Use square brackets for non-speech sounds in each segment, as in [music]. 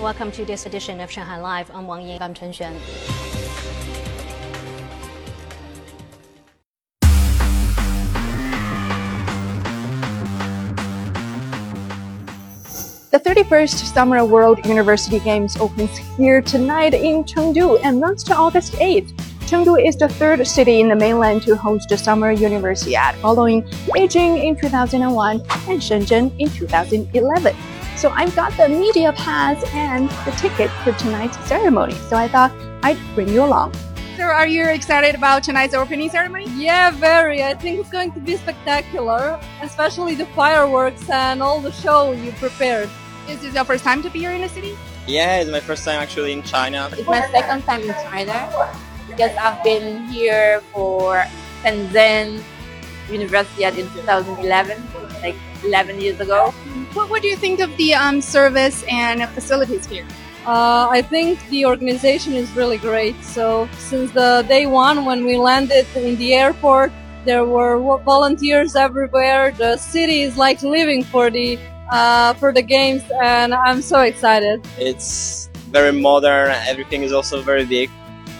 Welcome to this edition of Shanghai Live. I'm Wang Ying. I'm Chen Xuan. The 31st Summer World University Games opens here tonight in Chengdu and runs to August 8th. Chengdu is the third city in the mainland to host the Summer Universiade, following Beijing in 2001 and Shenzhen in 2011. So I've got the media pass and the ticket for tonight's ceremony, so I thought I'd bring you along. So are you excited about tonight's opening ceremony? Yeah, very. I think it's going to be spectacular, especially the fireworks and all the show you prepared. Is this your first time to be here in the city? Yeah, it's my first time actually in China. It's my second time in China because I've been here for Shenzhen Universiade in 2011, like 11 years ago. What, what do you think of the um, service and facilities here? Uh, I think the organization is really great. So since the day one when we landed in the airport, there were volunteers everywhere. The city is like living for the uh, for the games, and I'm so excited. It's very modern. Everything is also very big,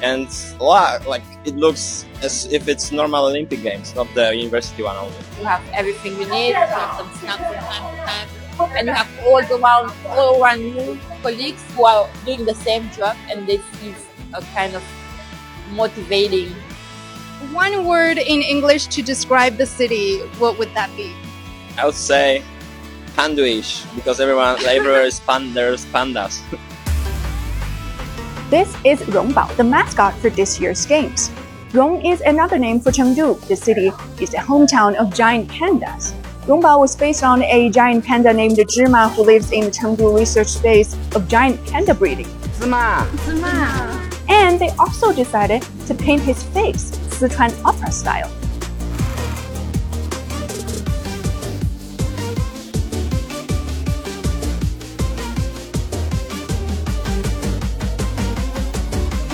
and a lot like it looks as if it's normal Olympic games, not the university one only. You have everything you need. You have some snacks from time to time and you have all the around all around you colleagues who are doing the same job and this is a kind of motivating one word in english to describe the city what would that be i would say panduish because everyone [laughs] everywhere is pan, there's pandas [laughs] this is rongbao the mascot for this year's games rong is another name for chengdu the city is the hometown of giant pandas Rongbao was based on a giant panda named Zhima who lives in the Chengdu research base of giant panda breeding. Zima. Zima. And they also decided to paint his face Sichuan opera style.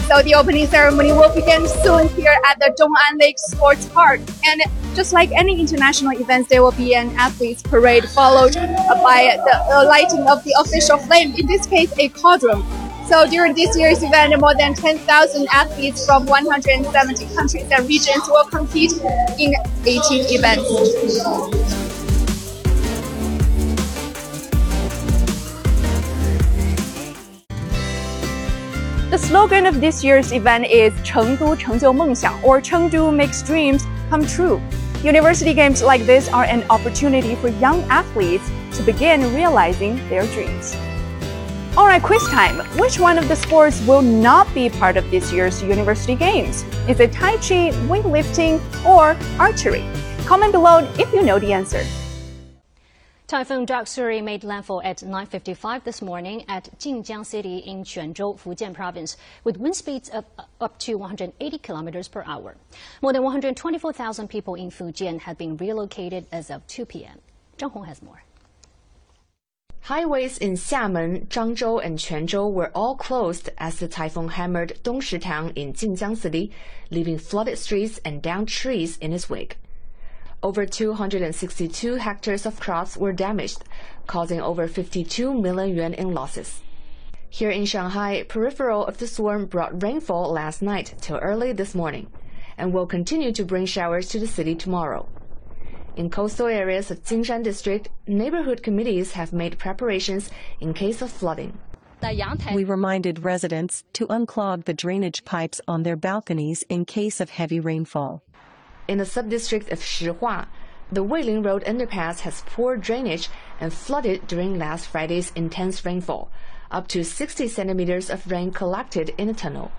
So the opening ceremony will begin soon here at the Dong'an Lake Sports Park. And just like any international events, there will be an athletes parade followed by the lighting of the official flame, in this case, a cauldron. So during this year's event, more than 10,000 athletes from 170 countries and regions will compete in 18 events. The slogan of this year's event is 成都成就梦想 or Chengdu makes dreams come true. University games like this are an opportunity for young athletes to begin realizing their dreams. Alright, quiz time. Which one of the sports will not be part of this year's university games? Is it Tai Chi, weightlifting, or archery? Comment below if you know the answer. Typhoon Doksuri made landfall at 9.55 this morning at Jinjiang City in Quanzhou, Fujian Province, with wind speeds of up to 180 kilometers per hour. More than 124,000 people in Fujian have been relocated as of 2 p.m. Zhang Hong has more. Highways in Xiamen, Zhangzhou, and Quanzhou were all closed as the typhoon hammered Dongshi town in Jinjiang City, leaving flooded streets and downed trees in its wake. Over 262 hectares of crops were damaged, causing over 52 million yuan in losses. Here in Shanghai, peripheral of the storm brought rainfall last night till early this morning, and will continue to bring showers to the city tomorrow. In coastal areas of Jinshan district, neighborhood committees have made preparations in case of flooding. We reminded residents to unclog the drainage pipes on their balconies in case of heavy rainfall. In the subdistrict of Shihua, the Weiling Road underpass has poor drainage and flooded during last Friday's intense rainfall. Up to 60 centimeters of rain collected in the tunnel.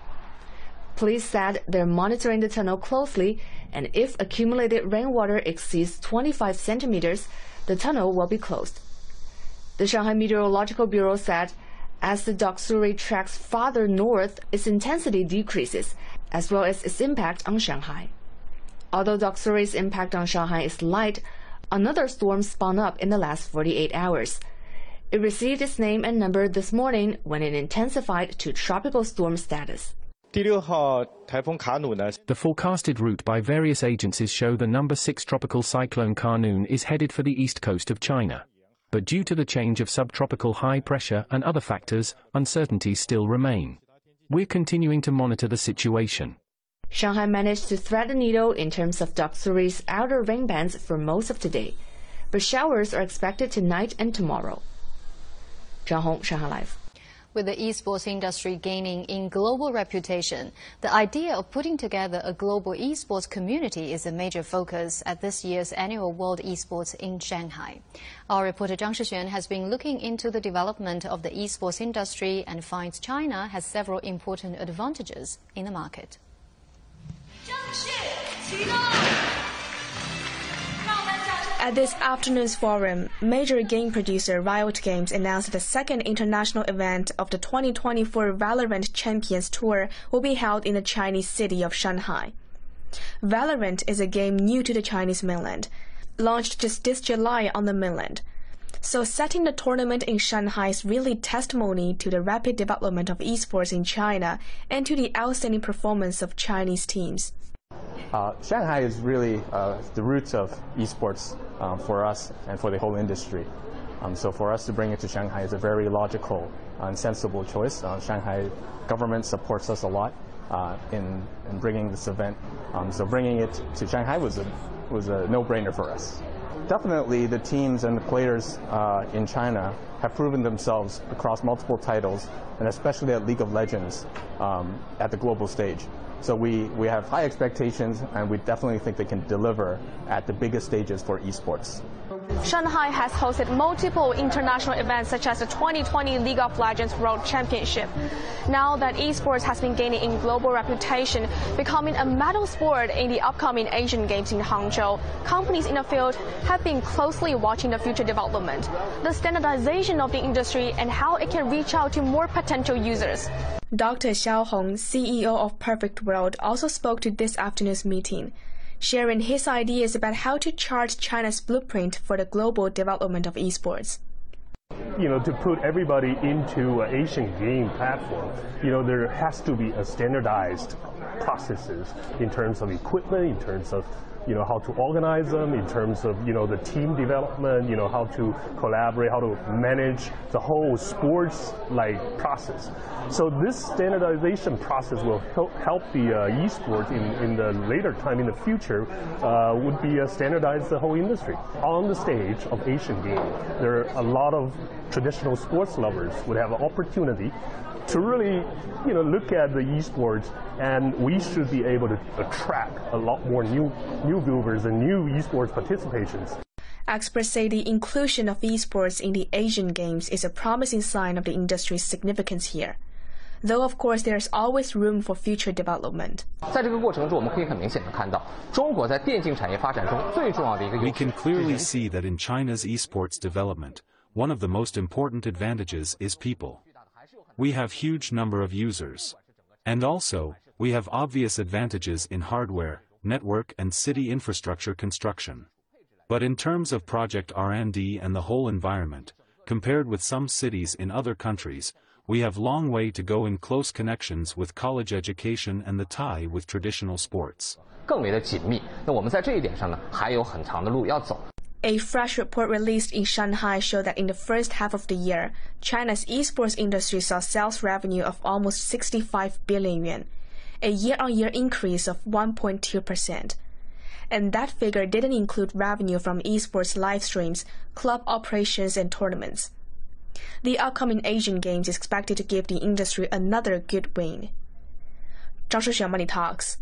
Police said they're monitoring the tunnel closely, and if accumulated rainwater exceeds 25 centimeters, the tunnel will be closed. The Shanghai Meteorological Bureau said as the Doksuri tracks farther north, its intensity decreases, as well as its impact on Shanghai. Although Doksuri's impact on Shanghai is light, another storm spun up in the last 48 hours. It received its name and number this morning when it intensified to tropical storm status. The forecasted route by various agencies show the number 6 tropical cyclone Khanun is headed for the east coast of China. but due to the change of subtropical high pressure and other factors, uncertainties still remain. We're continuing to monitor the situation. Shanghai managed to thread the needle in terms of Doksuri's outer rain bands for most of today, but showers are expected tonight and tomorrow. Zhang Hong, Shanghai Live. With the esports industry gaining in global reputation, the idea of putting together a global esports community is a major focus at this year's annual World Esports in Shanghai. Our reporter Zhang Shixuan has been looking into the development of the esports industry and finds China has several important advantages in the market. At this afternoon's forum, major game producer Riot Games announced the second international event of the 2024 Valorant Champions Tour will be held in the Chinese city of Shanghai. Valorant is a game new to the Chinese mainland, launched just this July on the mainland. So setting the tournament in Shanghai is really testimony to the rapid development of esports in China and to the outstanding performance of Chinese teams. Uh, Shanghai is really uh, the roots of esports um, for us and for the whole industry. Um, so for us to bring it to Shanghai is a very logical and sensible choice. Uh, Shanghai government supports us a lot uh, in, in bringing this event. Um, so bringing it to Shanghai was a, was a no-brainer for us. Definitely the teams and the players uh, in China have proven themselves across multiple titles, and especially at League of Legends um, at the global stage. So we, we have high expectations, and we definitely think they can deliver at the biggest stages for esports. Shanghai has hosted multiple international events such as the 2020 League of Legends World Championship. Now that esports has been gaining in global reputation, becoming a medal sport in the upcoming Asian Games in Hangzhou, companies in the field have been closely watching the future development, the standardization of the industry, and how it can reach out to more potential users. Dr. Xiao Hong, CEO of Perfect World, also spoke to this afternoon's meeting sharing his ideas about how to chart China's blueprint for the global development of esports. You know, to put everybody into an Asian game platform, you know, there has to be a standardized processes in terms of equipment, in terms of you know, how to organize them in terms of, you know, the team development, you know, how to collaborate, how to manage the whole sports like process. So this standardization process will help, the uh, esports in, in the later time in the future uh, would be uh, standardize the whole industry. On the stage of Asian Games, there are a lot of traditional sports lovers would have an opportunity to really, you know, look at the esports, and we should be able to attract a lot more new new viewers and new esports participations. Experts say the inclusion of esports in the Asian Games is a promising sign of the industry's significance here. Though of course there's always room for future development. We can clearly see that in China's esports development, one of the most important advantages is people we have huge number of users. And also, we have obvious advantages in hardware, network and city infrastructure construction. But in terms of project R&D and the whole environment, compared with some cities in other countries, we have long way to go in close connections with college education and the tie with traditional sports. 更为的紧密。那我们在这一点上呢，还有很长的路要走。 A fresh report released in Shanghai showed that in the first half of the year, China's esports industry saw sales revenue of almost 65 billion yuan, a year-on-year increase of 1.2%. And that figure didn't include revenue from esports live streams, club operations, and tournaments. The upcoming Asian Games is expected to give the industry another good win. Zhang Shixuan Money Talks.